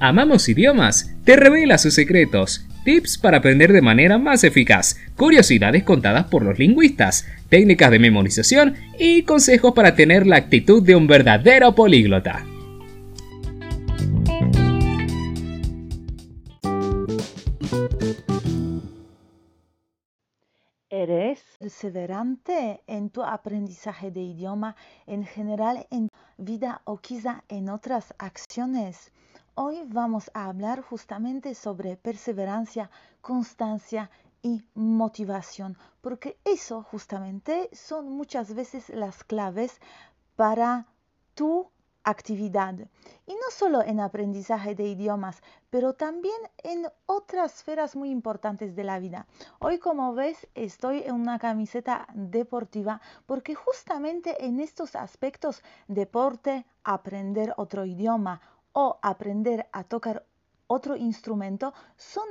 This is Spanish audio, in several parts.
Amamos idiomas, te revela sus secretos, tips para aprender de manera más eficaz, curiosidades contadas por los lingüistas, técnicas de memorización y consejos para tener la actitud de un verdadero políglota. ¿Eres perseverante en tu aprendizaje de idioma en general en vida o quizá en otras acciones? Hoy vamos a hablar justamente sobre perseverancia, constancia y motivación, porque eso justamente son muchas veces las claves para tu actividad. Y no solo en aprendizaje de idiomas, pero también en otras esferas muy importantes de la vida. Hoy, como ves, estoy en una camiseta deportiva porque justamente en estos aspectos, deporte, aprender otro idioma, o aprender a tocar otro instrumento son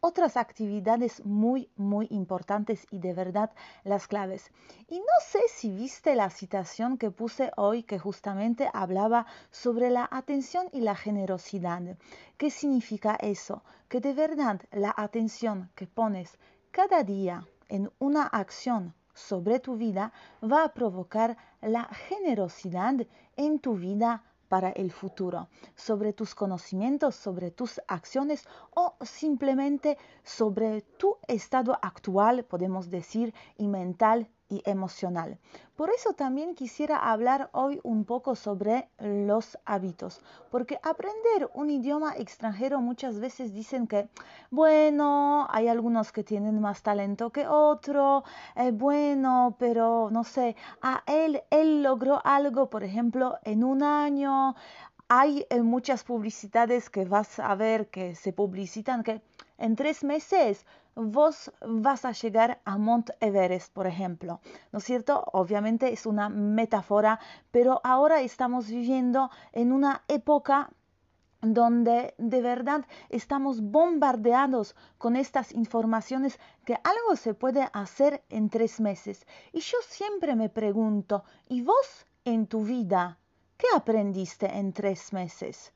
otras actividades muy, muy importantes y de verdad las claves. Y no sé si viste la citación que puse hoy que justamente hablaba sobre la atención y la generosidad. ¿Qué significa eso? Que de verdad la atención que pones cada día en una acción sobre tu vida va a provocar la generosidad en tu vida para el futuro, sobre tus conocimientos, sobre tus acciones o simplemente sobre tu estado actual, podemos decir, y mental y emocional. Por eso también quisiera hablar hoy un poco sobre los hábitos, porque aprender un idioma extranjero muchas veces dicen que, bueno, hay algunos que tienen más talento que otro, eh, bueno, pero no sé, a él, él logró algo, por ejemplo, en un año. Hay eh, muchas publicidades que vas a ver que se publicitan que en tres meses vos vas a llegar a Mont Everest, por ejemplo. ¿No es cierto? Obviamente es una metáfora, pero ahora estamos viviendo en una época donde de verdad estamos bombardeados con estas informaciones que algo se puede hacer en tres meses. Y yo siempre me pregunto, ¿y vos en tu vida qué aprendiste en tres meses?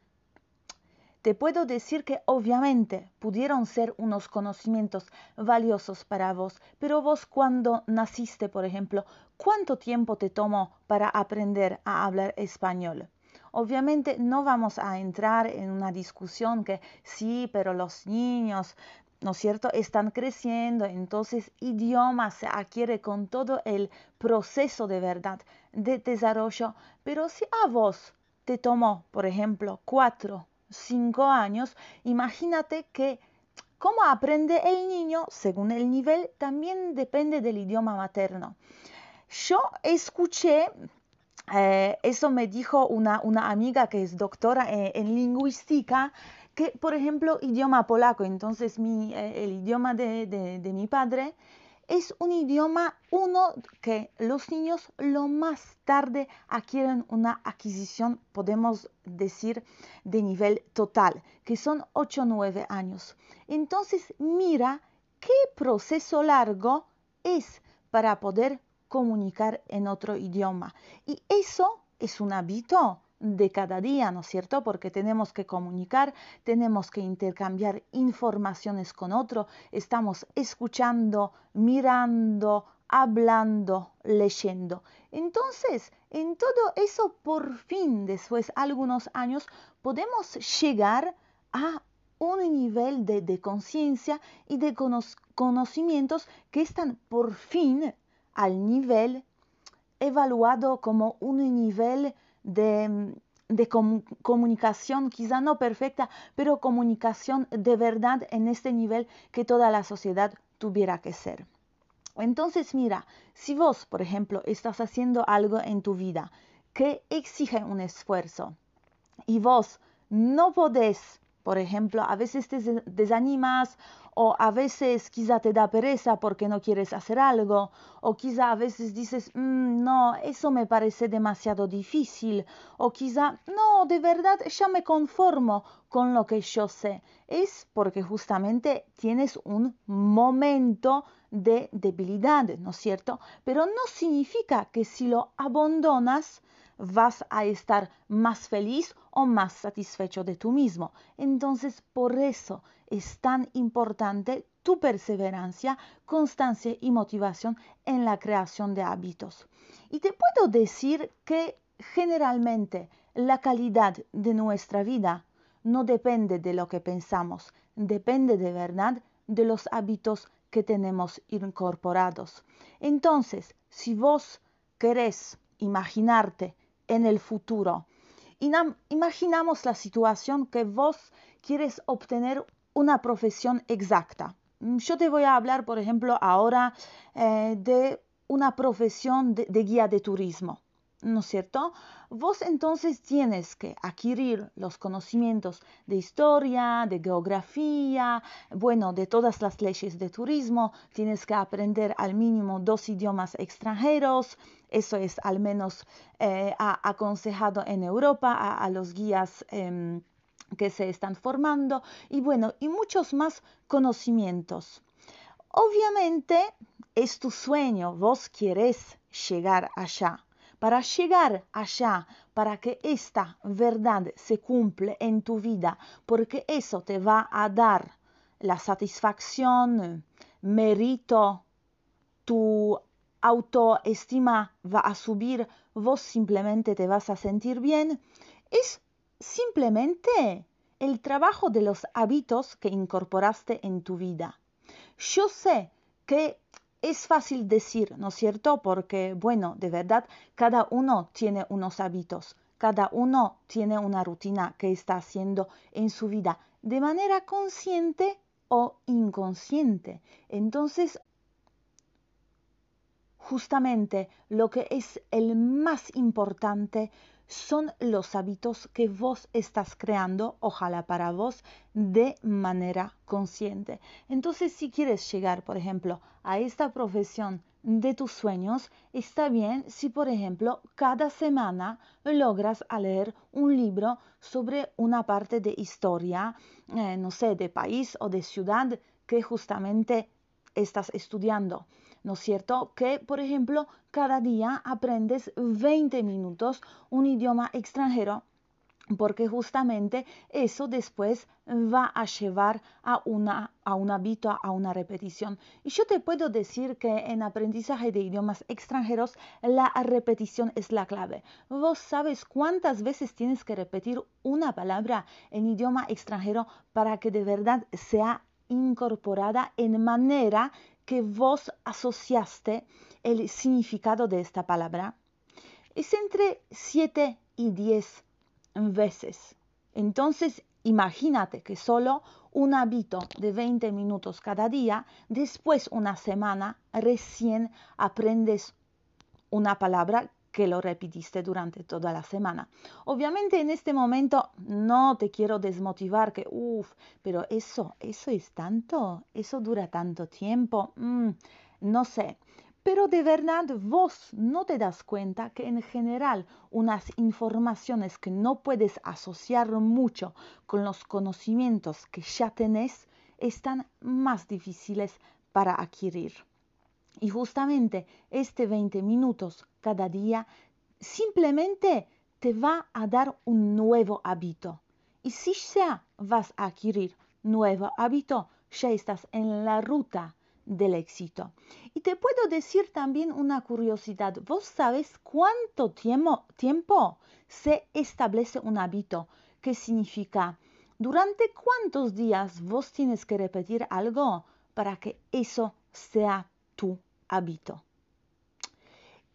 Te puedo decir que obviamente pudieron ser unos conocimientos valiosos para vos, pero vos cuando naciste, por ejemplo, ¿cuánto tiempo te tomó para aprender a hablar español? Obviamente no vamos a entrar en una discusión que sí, pero los niños, ¿no es cierto?, están creciendo, entonces idioma se adquiere con todo el proceso de verdad de desarrollo, pero si a vos te tomó, por ejemplo, cuatro cinco años, imagínate que cómo aprende el niño según el nivel también depende del idioma materno. Yo escuché, eh, eso me dijo una, una, amiga que es doctora en, lingüística, que por ejemplo idioma polaco, entonces mi, eh, el idioma de, de mi padre, es un idioma, uno que los niños lo más tarde adquieren una adquisición, podemos decir, de nivel total, que son 8 o 9 años. Entonces, mira qué proceso largo es para poder comunicar en otro idioma. Y eso es un hábito de cada día, ¿no es cierto? Porque tenemos que comunicar, tenemos que intercambiar informaciones con otro, estamos escuchando, mirando, hablando, leyendo. Entonces, en todo eso, por fin, después de algunos años, podemos llegar a un nivel de, conciencia y de conocimientos que están por fin al nivel evaluado como un nivel de, comunicación, quizá no perfecta, pero comunicación de verdad en este nivel que toda la sociedad tuviera que ser. Entonces, mira, si vos, por ejemplo, estás haciendo algo en tu vida que exige un esfuerzo y vos no podés, por ejemplo, a veces te desanimas o a veces quizá te da pereza porque no quieres hacer algo, o quizá a veces dices, mm, no, eso me parece demasiado difícil, o quizá, no, de verdad ya me conformo con lo que yo sé. Es porque justamente tienes un momento de debilidad, ¿no es cierto? Pero no significa que si lo abandonas, vas a estar más feliz o más satisfecho de tú mismo. Entonces, por eso es tan importante tu perseverancia, constancia y motivación en la creación de hábitos. Y te puedo decir que generalmente la calidad de nuestra vida no depende de lo que pensamos, depende de verdad de los hábitos que tenemos incorporados. Entonces, si vos querés imaginarte en el futuro, imaginamos la situación que vos quieres obtener una profesión exacta. Yo te voy a hablar, por ejemplo, ahora eh, de una profesión de guía de turismo. ¿No es cierto? Vos entonces tienes que adquirir los conocimientos de historia, de geografía, bueno, de todas las leyes de turismo, tienes que aprender al mínimo dos idiomas extranjeros, eso es al menos eh, aconsejado en Europa a, los guías. Em, que se están formando y bueno, y muchos más conocimientos. Obviamente es tu sueño, vos quieres llegar allá para llegar allá, para que esta verdad se cumple en tu vida, porque eso te va a dar la satisfacción, mérito, tu autoestima va a subir, vos simplemente te vas a sentir bien, es simplemente el trabajo de los hábitos que incorporaste en tu vida. Yo sé que es fácil decir, ¿no es cierto? Porque, bueno, de verdad, cada uno tiene unos hábitos, cada uno tiene una rutina que está haciendo en su vida de manera consciente o inconsciente. Entonces, justamente lo que es el más importante son los hábitos que vos estás creando, ojalá para vos, de manera consciente. Entonces, si quieres llegar, por ejemplo, a esta profesión de tus sueños, está bien si, por ejemplo, cada semana logras leer un libro sobre una parte de historia, eh, no sé, de país o de ciudad que justamente estás estudiando. ¿No es cierto? Que, por ejemplo, cada día aprendes 20 minutos un idioma extranjero porque justamente eso después va a llevar a, una, a un hábito, a una repetición. Y yo te puedo decir que en aprendizaje de idiomas extranjeros la repetición es la clave. Vos sabes cuántas veces tienes que repetir una palabra en idioma extranjero para que de verdad sea incorporada en manera que vos asociaste el significado de esta palabra es entre 7 y 10 veces. Entonces, imagínate que solo un hábito de 20 minutos cada día, después una semana, recién aprendes una palabra que lo repitiste durante toda la semana. Obviamente en este momento no te quiero desmotivar que, uff, pero eso, eso es tanto, eso dura tanto tiempo, mm, no sé. Pero de verdad vos no te das cuenta que en general unas informaciones que no puedes asociar mucho con los conocimientos que ya tenés están más difíciles para adquirir. Y justamente este 20 minutos cada día simplemente te va a dar un nuevo hábito. Y si ya vas a adquirir nuevo hábito, ya estás en la ruta del éxito. Y te puedo decir también una curiosidad. ¿Vos sabes cuánto tiempo, tiempo se establece un hábito? ¿Qué significa? ¿Durante cuántos días vos tienes que repetir algo para que eso sea tu hábito.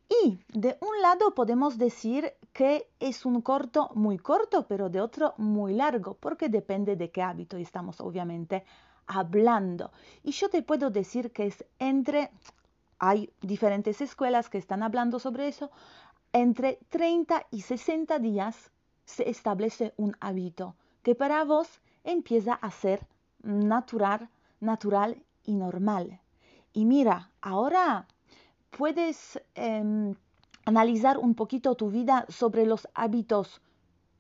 Y de un lado podemos decir que es un corto muy corto, pero de otro muy largo, porque depende de qué hábito estamos obviamente hablando. Y yo te puedo decir que es entre, hay diferentes escuelas que están hablando sobre eso, entre 30 y 60 días se establece un hábito que para vos empieza a ser natural, natural y normal. Y mira, ahora puedes em, analizar un poquito tu vida sobre los hábitos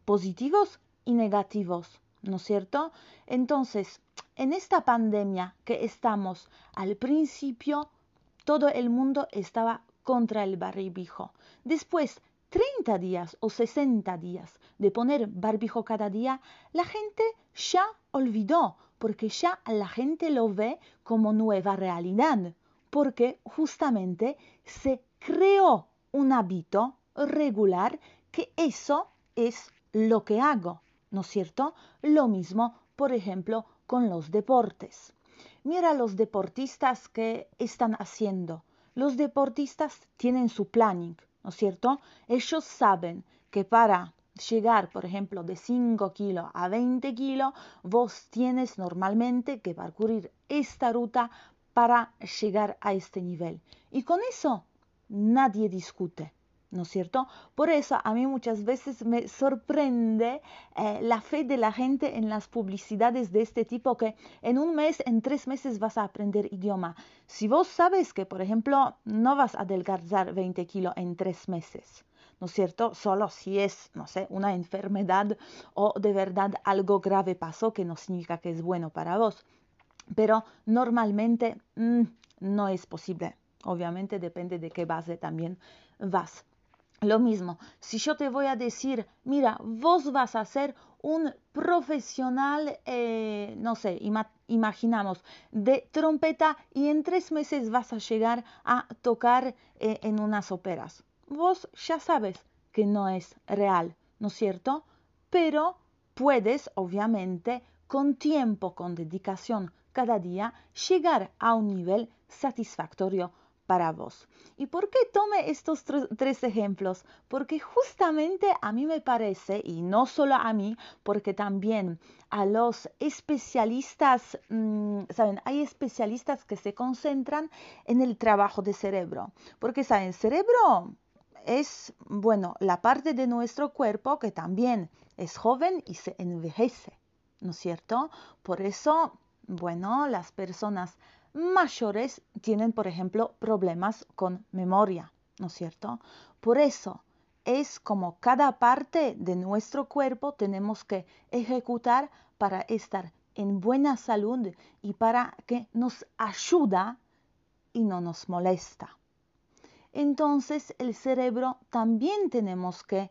positivos y negativos, ¿no es cierto? Entonces, en esta pandemia que estamos al principio, todo el mundo estaba contra el barribijo. Después, 30 días o 60 días de poner barbijo cada día, la gente ya olvidó, porque ya la gente lo ve como nueva realidad, porque justamente se creó un hábito regular que eso es lo que hago, ¿no es cierto? Lo mismo, por ejemplo, con los deportes. Mira los deportistas que están haciendo. Los deportistas tienen su planning, ¿no es cierto? Ellos saben que para llegar, por ejemplo, de 5 kilos a 20 kilos, vos tienes normalmente que parcourir esta ruta para llegar a este nivel. Y con eso nadie discute. ¿no es cierto? Por eso a mí muchas veces me sorprende eh, la fe de la gente en las publicidades de este tipo que en un mes, en tres meses vas a aprender idioma. Si vos sabes que, por ejemplo, no vas a adelgazar 20 kilos en tres meses, ¿no es cierto? Solo si es, no sé, una enfermedad o de verdad algo grave pasó que no significa que es bueno para vos. Pero normalmente mm, no es posible. Obviamente depende de qué base también vas. Lo mismo, si yo te voy a decir, mira, vos vas a ser un profesional, eh, no sé, imaginamos, de trompeta y en tres meses vas a llegar a tocar eh, en unas óperas. Vos ya sabes que no es real, ¿no es cierto? Pero puedes, obviamente, con tiempo, con dedicación cada día, llegar a un nivel satisfactorio para vos. ¿Y por qué tome estos tres ejemplos? Porque justamente a mí me parece, y no solo a mí, porque también a los especialistas, mm, ¿saben? Hay especialistas que se concentran en el trabajo de cerebro. Porque, ¿saben? Cerebro es, bueno, la parte de nuestro cuerpo que también es joven y se envejece, ¿no es cierto? Por eso, bueno, las personas mayores tienen, por ejemplo, problemas con memoria, ¿no es cierto? Por eso es como cada parte de nuestro cuerpo tenemos que ejecutar para estar en buena salud y para que nos ayuda y no nos molesta. Entonces el cerebro también tenemos que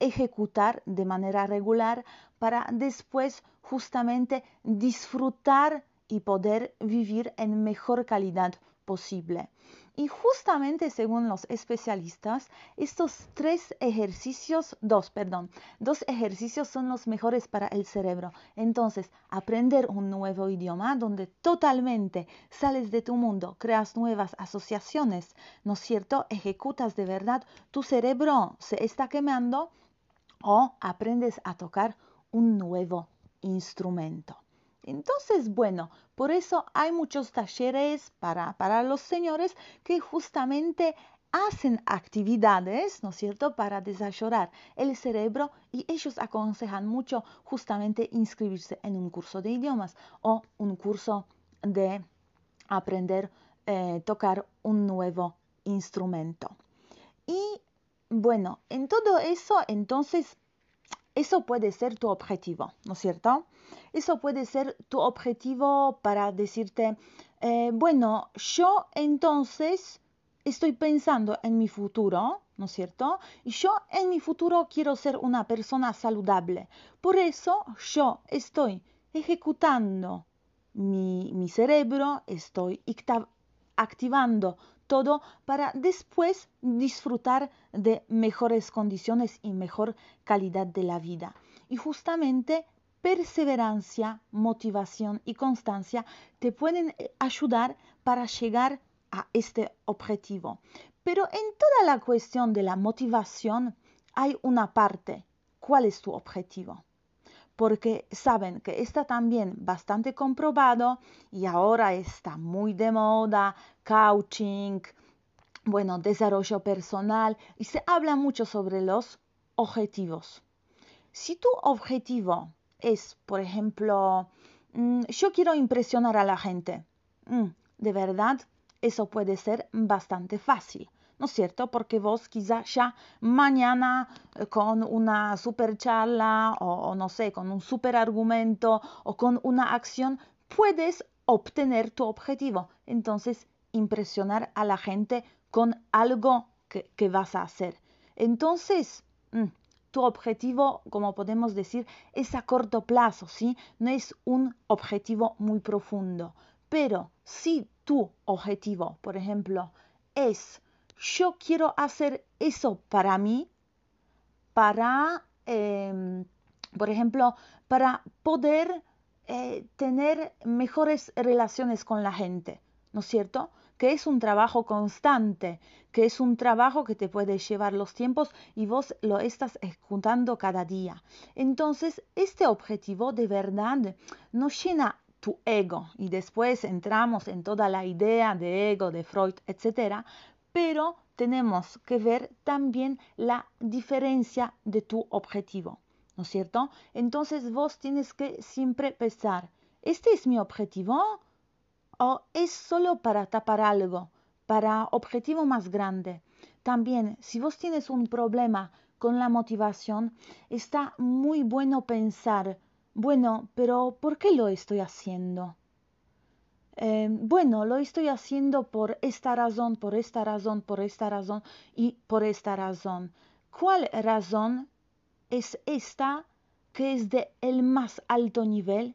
ejecutar de manera regular para después justamente disfrutar y poder vivir en mejor calidad posible. Y justamente según los especialistas, estos tres ejercicios, dos, perdón, dos ejercicios son los mejores para el cerebro. Entonces, aprender un nuevo idioma donde totalmente sales de tu mundo, creas nuevas asociaciones, ¿no es cierto? Ejecutas de verdad, tu cerebro se está quemando o aprendes a tocar un nuevo instrumento. Entonces, bueno, por eso hay muchos talleres para, para los señores que justamente hacen actividades, ¿no es cierto?, para desarrollar el cerebro y ellos aconsejan mucho justamente inscribirse en un curso de idiomas o un curso de aprender a eh, tocar un nuevo instrumento. Y bueno, en todo eso, entonces, eso puede ser tu objetivo, ¿no es cierto? Eso puede ser tu objetivo para decirte, eh, bueno, yo entonces estoy pensando en mi futuro, ¿no es cierto? Y yo en mi futuro quiero ser una persona saludable. Por eso yo estoy ejecutando mi, mi cerebro, estoy activando todo para después disfrutar de mejores condiciones y mejor calidad de la vida. Y justamente perseverancia, motivación y constancia te pueden eh, ayudar para llegar a este objetivo. Pero en toda la cuestión de la motivación hay una parte. ¿Cuál es tu objetivo? porque saben que está también bastante comprobado y ahora está muy de moda, coaching, bueno, desarrollo personal y se habla mucho sobre los objetivos. Si tu objetivo es, por ejemplo, mm, yo quiero impresionar a la gente, mm, de verdad, eso puede ser bastante fácil. ¿no es cierto? Porque vos quizá ya mañana eh, con una super charla o, no sé, con un super argumento o con una acción puedes obtener tu objetivo. Entonces, impresionar a la gente con algo que, que vas a hacer. Entonces, mm, tu objetivo, como podemos decir, es a corto plazo, ¿sí? No es un objetivo muy profundo. Pero si tu objetivo, por ejemplo, es yo quiero hacer eso para mí, para, em, por ejemplo, para poder eh, tener mejores relaciones con la gente, ¿no es cierto? Que es un trabajo constante, que es un trabajo que te puede llevar los tiempos y vos lo estás ejecutando cada día. Entonces, este objetivo de verdad no llena tu ego y después entramos en toda la idea de ego de Freud, etcétera, pero tenemos que ver también la diferencia de tu objetivo. ¿no es cierto? Entonces vos tienes que siempre pensar, ¿este es mi objetivo? ¿O es solo para tapar algo, para objetivo más grande? También, si vos tienes un problema con la motivación, está muy bueno pensar, bueno, pero ¿por qué lo estoy haciendo? Eh, bueno, lo estoy haciendo por esta razón, por esta razón, por esta razón y por esta razón. ¿Cuál razón es esta que es de el más alto nivel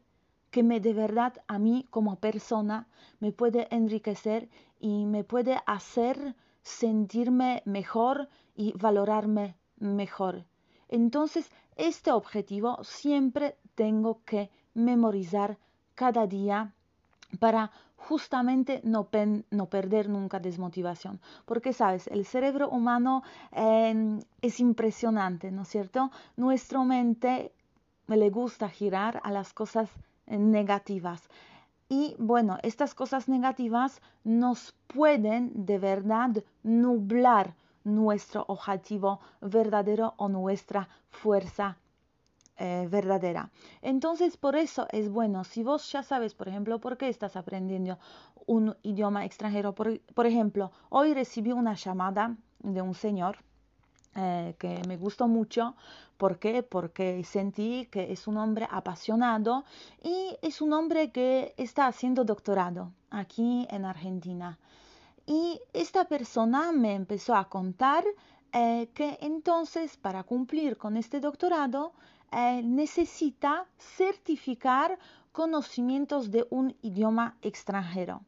que me de verdad a mí como persona me puede enriquecer y me puede hacer sentirme mejor y valorarme mejor. Entonces, este objetivo siempre tengo que memorizar cada día para justamente no, no, perder nunca desmotivación. Porque, sabes, el cerebro humano em, es impresionante, ¿no es cierto? Nuestra mente le gusta girar a las cosas negativas. Y bueno, estas cosas negativas nos pueden de verdad nublar nuestro objetivo verdadero o nuestra fuerza eh, verdadera. Entonces, por eso es bueno, si vos ya sabes, por ejemplo, por qué estás aprendiendo un idioma extranjero, por, ejemplo, hoy recibí una llamada de un señor eh, que me gustó mucho. ¿Por qué? Porque sentí que es un hombre apasionado y es un hombre que está haciendo doctorado aquí en Argentina. Y esta persona me empezó a contar eh, que entonces para cumplir con este doctorado eh, necesita certificar conocimientos de un idioma extranjero.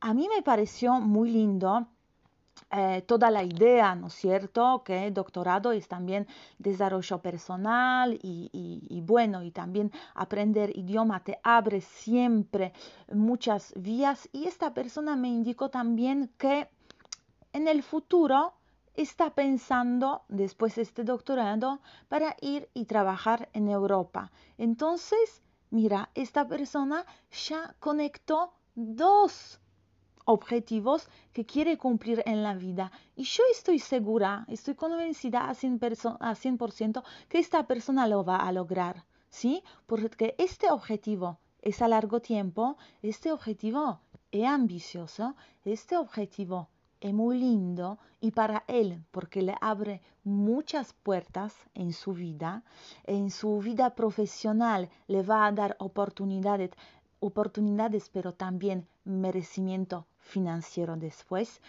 A mí me pareció muy lindo eh, toda la idea, ¿no es cierto?, que doctorado es también desarrollo personal y, y, bueno, y también aprender idioma te abre siempre muchas vías. Y esta persona me indicó también que en el futuro está pensando después de este doctorado para ir y trabajar en Europa. Entonces, mira, esta persona ya conectó dos objetivos que quiere cumplir en la vida. Y yo estoy segura, estoy convencida a 100%, que esta persona lo va a lograr. ¿Sí? Porque este objetivo es a largo tiempo, este objetivo es ambicioso, este objetivo es muy lindo y para él, porque le abre muchas puertas en su vida, en su vida profesional le va a dar oportunidades, oportunidades pero también merecimiento financiero después.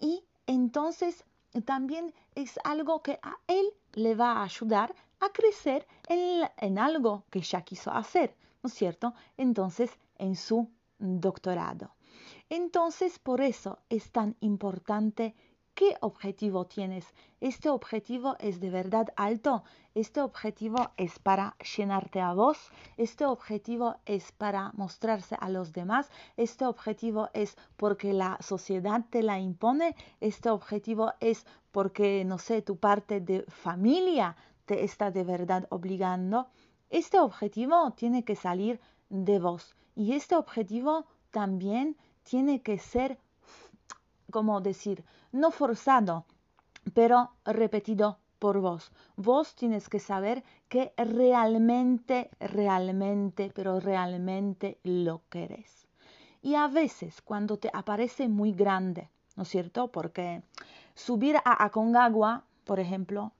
Y entonces también es algo que a él le va a ayudar a crecer en, en algo que ya quiso hacer, ¿no es cierto? Entonces, en su doctorado. Entonces, por eso es tan importante qué objetivo tienes. ¿Este objetivo es de verdad alto? ¿Este objetivo es para llenarte a vos? ¿Este objetivo es para mostrarse a los demás? ¿Este objetivo es porque la sociedad te la impone? ¿Este objetivo es porque, no sé, tu parte de familia te está de verdad obligando? Este objetivo tiene que salir de vos. Y este objetivo también tiene que ser, como decir, no forzado, pero repetido por vos. Vos tienes que saber que realmente, realmente, pero realmente lo querés. Y a veces cuando te aparece muy grande, ¿no es cierto? Porque subir a Aconcagua, por ejemplo,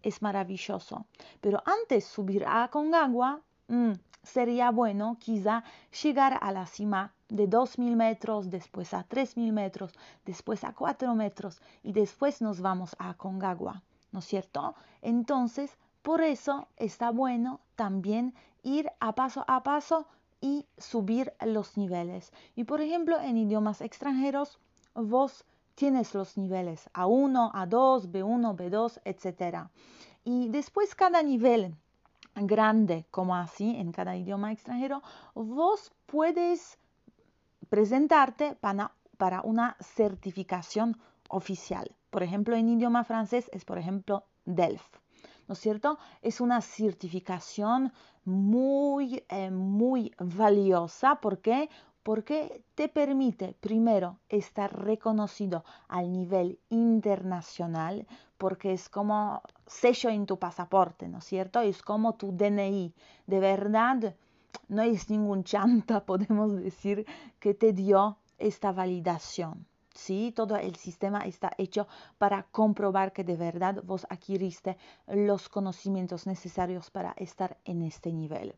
es maravilloso. Pero antes subir a Aconcagua, mm, sería bueno quizá llegar a la cima de 2.000 metros, después a 3.000 metros, después a 4 metros y después nos vamos a Concagua. ¿no es cierto? Entonces, por eso está bueno también ir a paso a paso y subir los niveles. Y por ejemplo, en idiomas extranjeros, vos tienes los niveles A1, A2, B1, B2, etc. Y después cada nivel grande, como así en cada idioma extranjero, vos puedes presentarte para, para una certificación oficial. Por ejemplo, en idioma francés es, por ejemplo, DELF. ¿no es cierto? Es una certificación muy, eh, muy valiosa. ¿Por qué? Porque te permite, primero, estar reconocido al nivel internacional, porque es como sello en tu pasaporte, ¿no es cierto? Es como tu DNI. De verdad, no es ningún chanta, podemos decir, que te dio esta validación. ¿sí? Todo el sistema está hecho para comprobar que de verdad vos adquiriste los conocimientos necesarios para estar en este nivel.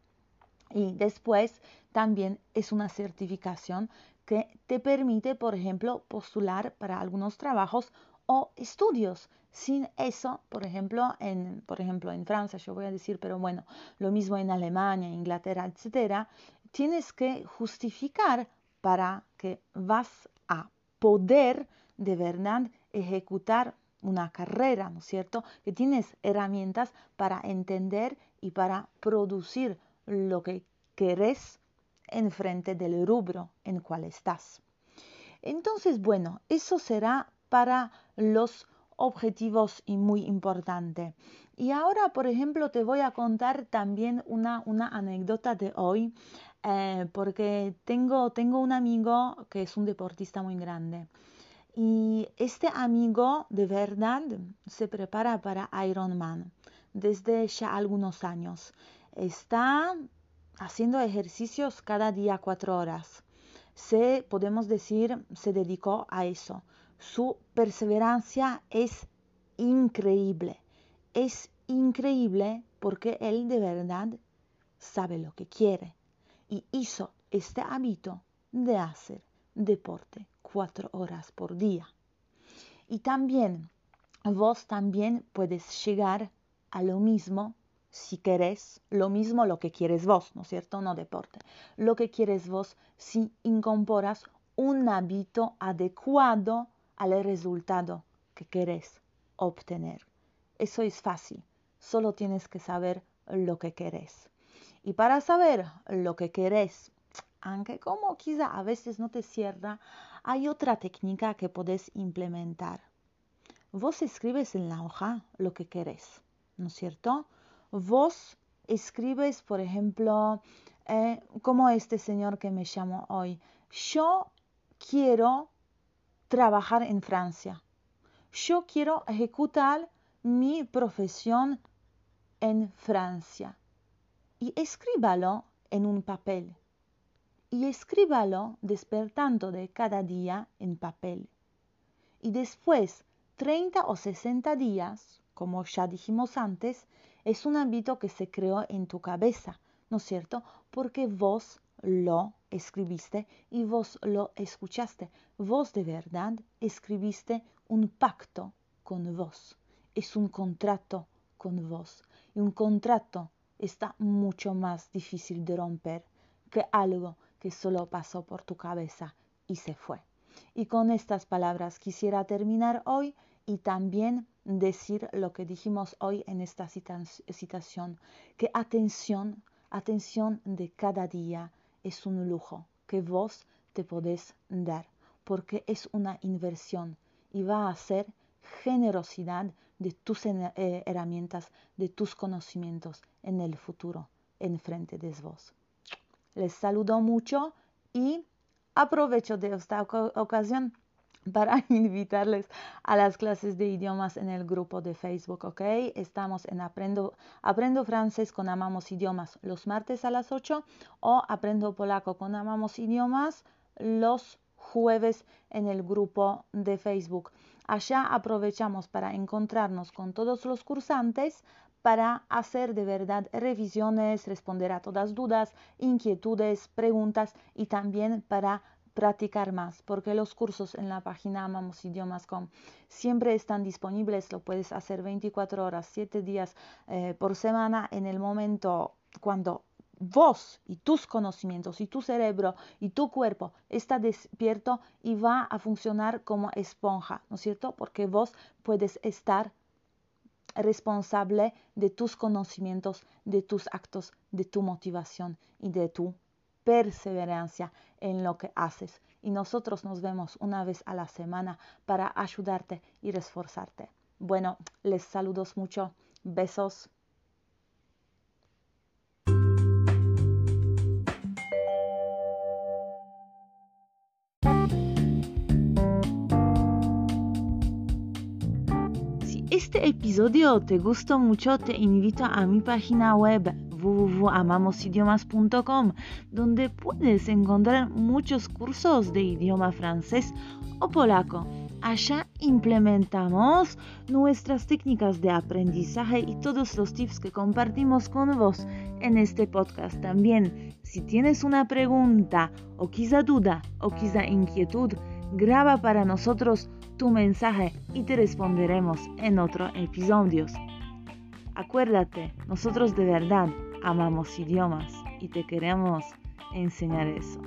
Y después también es una certificación que te permite, por ejemplo, postular para algunos trabajos o estudios. Sin eso, por ejemplo, en, por ejemplo, en Francia, yo voy a decir, pero bueno, lo mismo en Alemania, Inglaterra, etcétera, tienes que justificar para que vas a poder de verdad ejecutar una carrera, ¿no es cierto? Que tienes herramientas para entender y para producir lo que querés en frente del rubro en cual estás. Entonces, bueno, eso será para los objetivos y muy importante. Y ahora, por ejemplo, te voy a contar también una, anécdota de hoy eh, porque tengo, tengo un amigo que es un deportista muy grande. Y este amigo de verdad se prepara para Ironman desde ya algunos años. Está haciendo ejercicios cada día cuatro horas. Se, podemos decir, se dedicó a eso. Su perseverancia es increíble. Es increíble porque él de verdad sabe lo que quiere y hizo este hábito de hacer deporte cuatro horas por día. Y también, vos también puedes llegar a lo mismo si querés, lo mismo lo que quieres vos, ¿no es cierto? No deporte. Lo que quieres vos si incorporas un hábito adecuado al resultado que querés obtener. Eso es fácil, solo tienes que saber lo que querés. Y para saber lo que querés, aunque como quizá a veces no te cierra, hay otra técnica que podés implementar. Vos escribes en la hoja lo que querés, ¿no es cierto? Vos escribes, por ejemplo, eh, como este señor que me llamó hoy, yo quiero trabajar en Francia. Yo quiero ejecutar mi profesión en Francia y escríbalo en un papel. Y escríbalo despertando de cada día en papel. Y después, 30 o 60 días, como ya dijimos antes, es un hábito que se creó en tu cabeza, ¿no es cierto? Porque vos lo escribiste y vos lo escuchaste. Vos de verdad escribiste un pacto con vos. Es un contrato con vos. Y un contrato está mucho más difícil de romper que algo que solo pasó por tu cabeza y se fue. Y con estas palabras quisiera terminar hoy y también decir lo que dijimos hoy en esta citación, que atención, atención de cada día es un lujo que vos te podés dar, porque es una inversión y va a ser generosidad de tus eh, herramientas, de tus conocimientos en el futuro, en frente de vos. Les saludo mucho y aprovecho de esta ocasión para invitarles a las clases de idiomas en el grupo de Facebook, ¿ok? Estamos en Aprendo, Aprendo Francés con Amamos Idiomas los martes a las 8 o Aprendo Polaco con Amamos Idiomas los jueves en el grupo de Facebook. Allá aprovechamos para encontrarnos con todos los cursantes para hacer de verdad revisiones, responder a todas dudas, inquietudes, preguntas y también para practicar más, porque los cursos en la página amamosidiomas.com siempre están disponibles, lo puedes hacer 24 horas, 7 días eh, por semana en el momento cuando vos y tus conocimientos y tu cerebro y tu cuerpo está despierto y va a funcionar como esponja, ¿no es cierto? Porque vos puedes estar responsable de tus conocimientos, de tus actos, de tu motivación y de tu perseverancia en lo que haces. Y nosotros nos vemos una vez a la semana para ayudarte y reforzarte. Bueno, les saludos mucho. Besos. Si este episodio te gustó mucho, te invito a mi página web www.amamosidiomas.com, donde puedes encontrar muchos cursos de idioma francés o polaco. Allá implementamos nuestras técnicas de aprendizaje y todos los tips que compartimos con vos en este podcast. También, si tienes una pregunta o quizá duda o quizá inquietud, graba para nosotros tu mensaje y te responderemos en otro episodio. Acuérdate, nosotros de verdad amamos idiomas y te queremos enseñar eso.